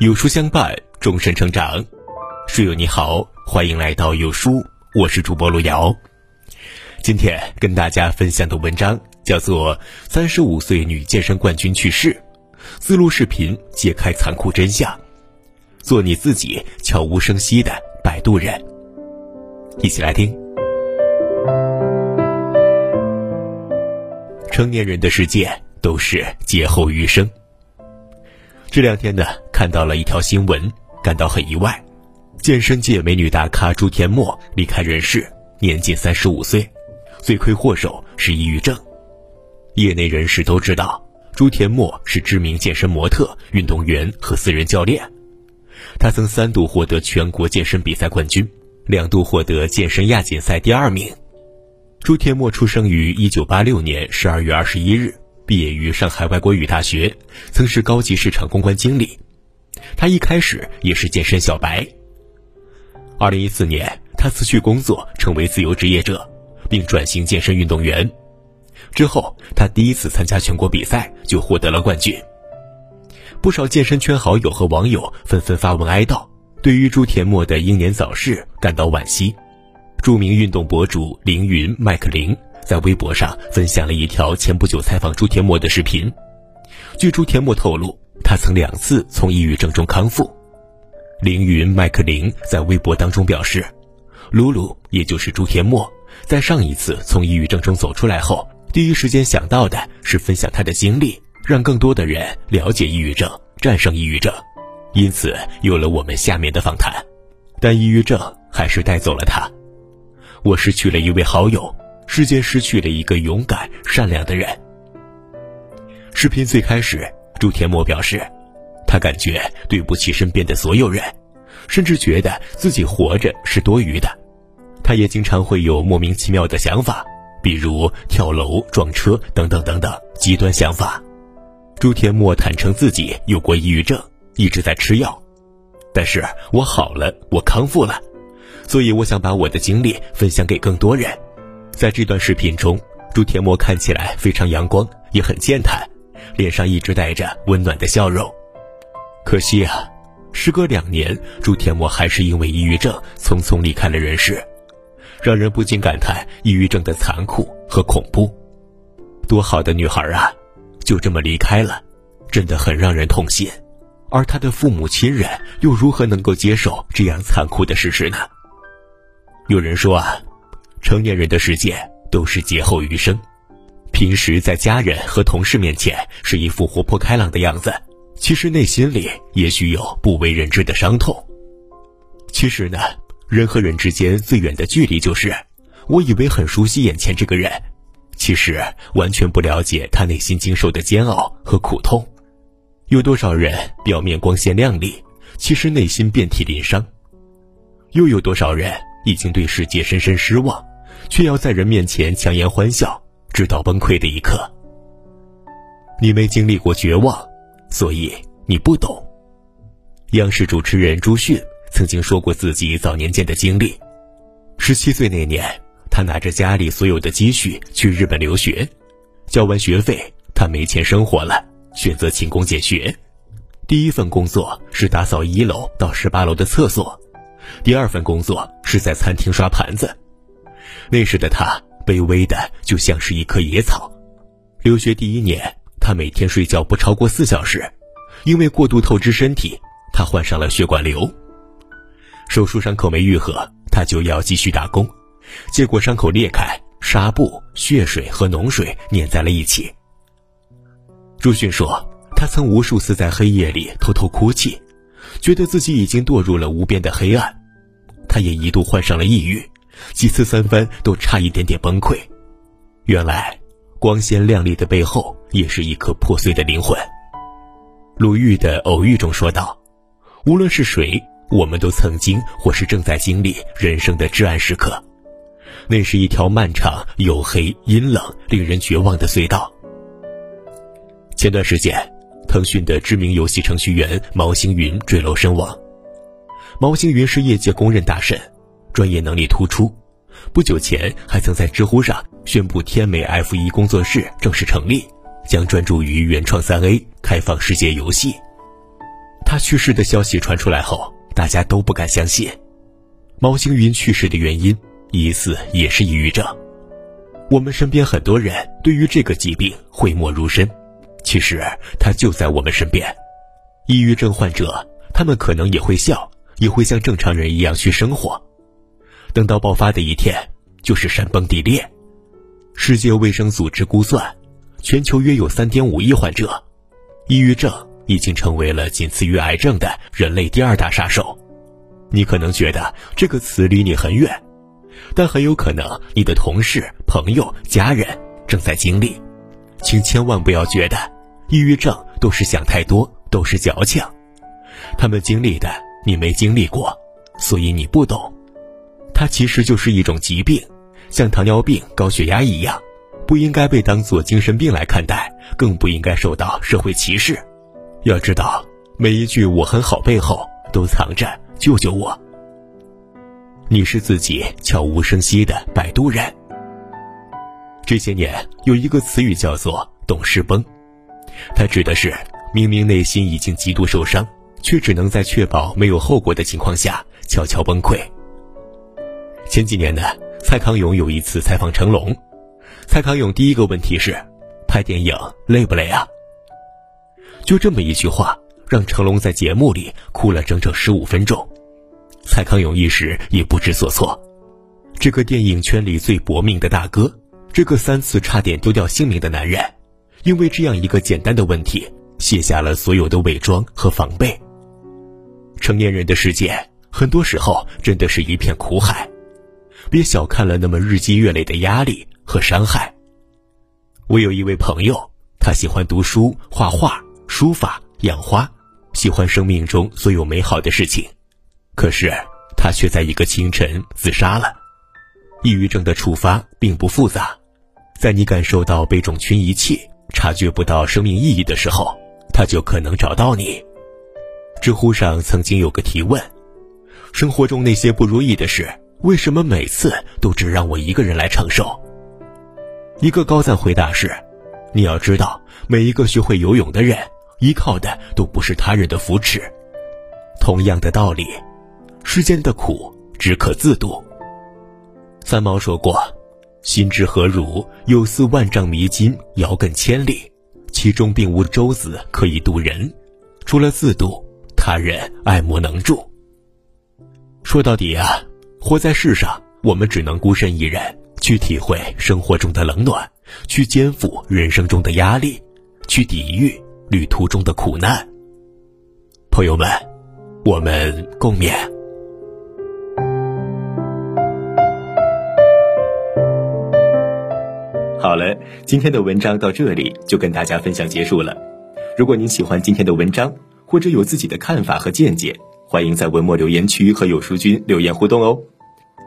有书相伴，终身成长。书友你好，欢迎来到有书，我是主播路遥。今天跟大家分享的文章叫做《三十五岁女健身冠军去世》，自录视频揭开残酷真相，做你自己，悄无声息的摆渡人。一起来听。成年人的世界都是劫后余生。这两天呢，看到了一条新闻，感到很意外。健身界美女大咖朱天墨离开人世，年仅三十五岁，罪魁祸首是抑郁症。业内人士都知道，朱天墨是知名健身模特、运动员和私人教练。他曾三度获得全国健身比赛冠军，两度获得健身亚锦赛第二名。朱天墨出生于一九八六年十二月二十一日。毕业于上海外国语大学，曾是高级市场公关经理。他一开始也是健身小白。二零一四年，他辞去工作，成为自由职业者，并转型健身运动员。之后，他第一次参加全国比赛就获得了冠军。不少健身圈好友和网友纷纷发文哀悼，对于朱田墨的英年早逝感到惋惜。著名运动博主凌云麦克林。在微博上分享了一条前不久采访朱天墨的视频。据朱天墨透露，他曾两次从抑郁症中康复。凌云麦克林在微博当中表示：“露露，也就是朱天墨，在上一次从抑郁症中走出来后，第一时间想到的是分享他的经历，让更多的人了解抑郁症，战胜抑郁症。因此有了我们下面的访谈。但抑郁症还是带走了他，我失去了一位好友。”世界失去了一个勇敢、善良的人。视频最开始，朱天墨表示，他感觉对不起身边的所有人，甚至觉得自己活着是多余的。他也经常会有莫名其妙的想法，比如跳楼、撞车等等等等极端想法。朱天墨坦诚自己有过抑郁症，一直在吃药，但是我好了，我康复了，所以我想把我的经历分享给更多人。在这段视频中，朱天墨看起来非常阳光，也很健谈，脸上一直带着温暖的笑容。可惜啊，时隔两年，朱天墨还是因为抑郁症匆匆离开了人世，让人不禁感叹抑郁症的残酷和恐怖。多好的女孩啊，就这么离开了，真的很让人痛心。而她的父母亲人又如何能够接受这样残酷的事实呢？有人说啊。成年人的世界都是劫后余生，平时在家人和同事面前是一副活泼开朗的样子，其实内心里也许有不为人知的伤痛。其实呢，人和人之间最远的距离就是，我以为很熟悉眼前这个人，其实完全不了解他内心经受的煎熬和苦痛。有多少人表面光鲜亮丽，其实内心遍体鳞伤？又有多少人已经对世界深深失望？却要在人面前强颜欢笑，直到崩溃的一刻。你没经历过绝望，所以你不懂。央视主持人朱迅曾经说过自己早年间的经历：十七岁那年，他拿着家里所有的积蓄去日本留学，交完学费，他没钱生活了，选择勤工俭学。第一份工作是打扫一楼到十八楼的厕所，第二份工作是在餐厅刷盘子。那时的他卑微的就像是一棵野草。留学第一年，他每天睡觉不超过四小时，因为过度透支身体，他患上了血管瘤。手术伤口没愈合，他就要继续打工，结果伤口裂开，纱布、血水和脓水粘在了一起。朱迅说，他曾无数次在黑夜里偷偷哭泣，觉得自己已经堕入了无边的黑暗。他也一度患上了抑郁。几次三番都差一点点崩溃，原来光鲜亮丽的背后也是一颗破碎的灵魂。鲁豫的《偶遇》中说道：“无论是谁，我们都曾经或是正在经历人生的至暗时刻，那是一条漫长、黝黑、阴冷、令人绝望的隧道。”前段时间，腾讯的知名游戏程序员毛星云坠楼身亡。毛星云是业界公认大神。专业能力突出，不久前还曾在知乎上宣布天美 F 一工作室正式成立，将专注于原创三 A 开放世界游戏。他去世的消息传出来后，大家都不敢相信。毛星云去世的原因疑似也是抑郁症。我们身边很多人对于这个疾病讳莫如深，其实它就在我们身边。抑郁症患者，他们可能也会笑，也会像正常人一样去生活。等到爆发的一天，就是山崩地裂。世界卫生组织估算，全球约有三点五亿患者，抑郁症已经成为了仅次于癌症的人类第二大杀手。你可能觉得这个词离你很远，但很有可能你的同事、朋友、家人正在经历。请千万不要觉得抑郁症都是想太多。都是矫情，他们经历的你没经历过，所以你不懂。它其实就是一种疾病，像糖尿病、高血压一样，不应该被当作精神病来看待，更不应该受到社会歧视。要知道，每一句“我很好”背后都藏着“救救我”。你是自己悄无声息的摆渡人。这些年有一个词语叫做“懂事崩”，它指的是。明明内心已经极度受伤，却只能在确保没有后果的情况下悄悄崩溃。前几年呢，蔡康永有一次采访成龙，蔡康永第一个问题是：拍电影累不累啊？就这么一句话，让成龙在节目里哭了整整十五分钟。蔡康永一时也不知所措。这个电影圈里最搏命的大哥，这个三次差点丢掉性命的男人，因为这样一个简单的问题。卸下了所有的伪装和防备。成年人的世界，很多时候真的是一片苦海，别小看了那么日积月累的压力和伤害。我有一位朋友，他喜欢读书、画画、书法、养花，喜欢生命中所有美好的事情，可是他却在一个清晨自杀了。抑郁症的触发并不复杂，在你感受到被种群遗弃、察觉不到生命意义的时候。他就可能找到你。知乎上曾经有个提问：生活中那些不如意的事，为什么每次都只让我一个人来承受？一个高赞回答是：你要知道，每一个学会游泳的人，依靠的都不是他人的扶持。同样的道理，世间的苦只可自度。三毛说过：“心之何如？有似万丈迷津，遥亘千里。”其中并无舟子可以渡人，除了自渡，他人爱莫能助。说到底啊，活在世上，我们只能孤身一人去体会生活中的冷暖，去肩负人生中的压力，去抵御旅途中的苦难。朋友们，我们共勉。好了，今天的文章到这里就跟大家分享结束了。如果您喜欢今天的文章，或者有自己的看法和见解，欢迎在文末留言区和有书君留言互动哦。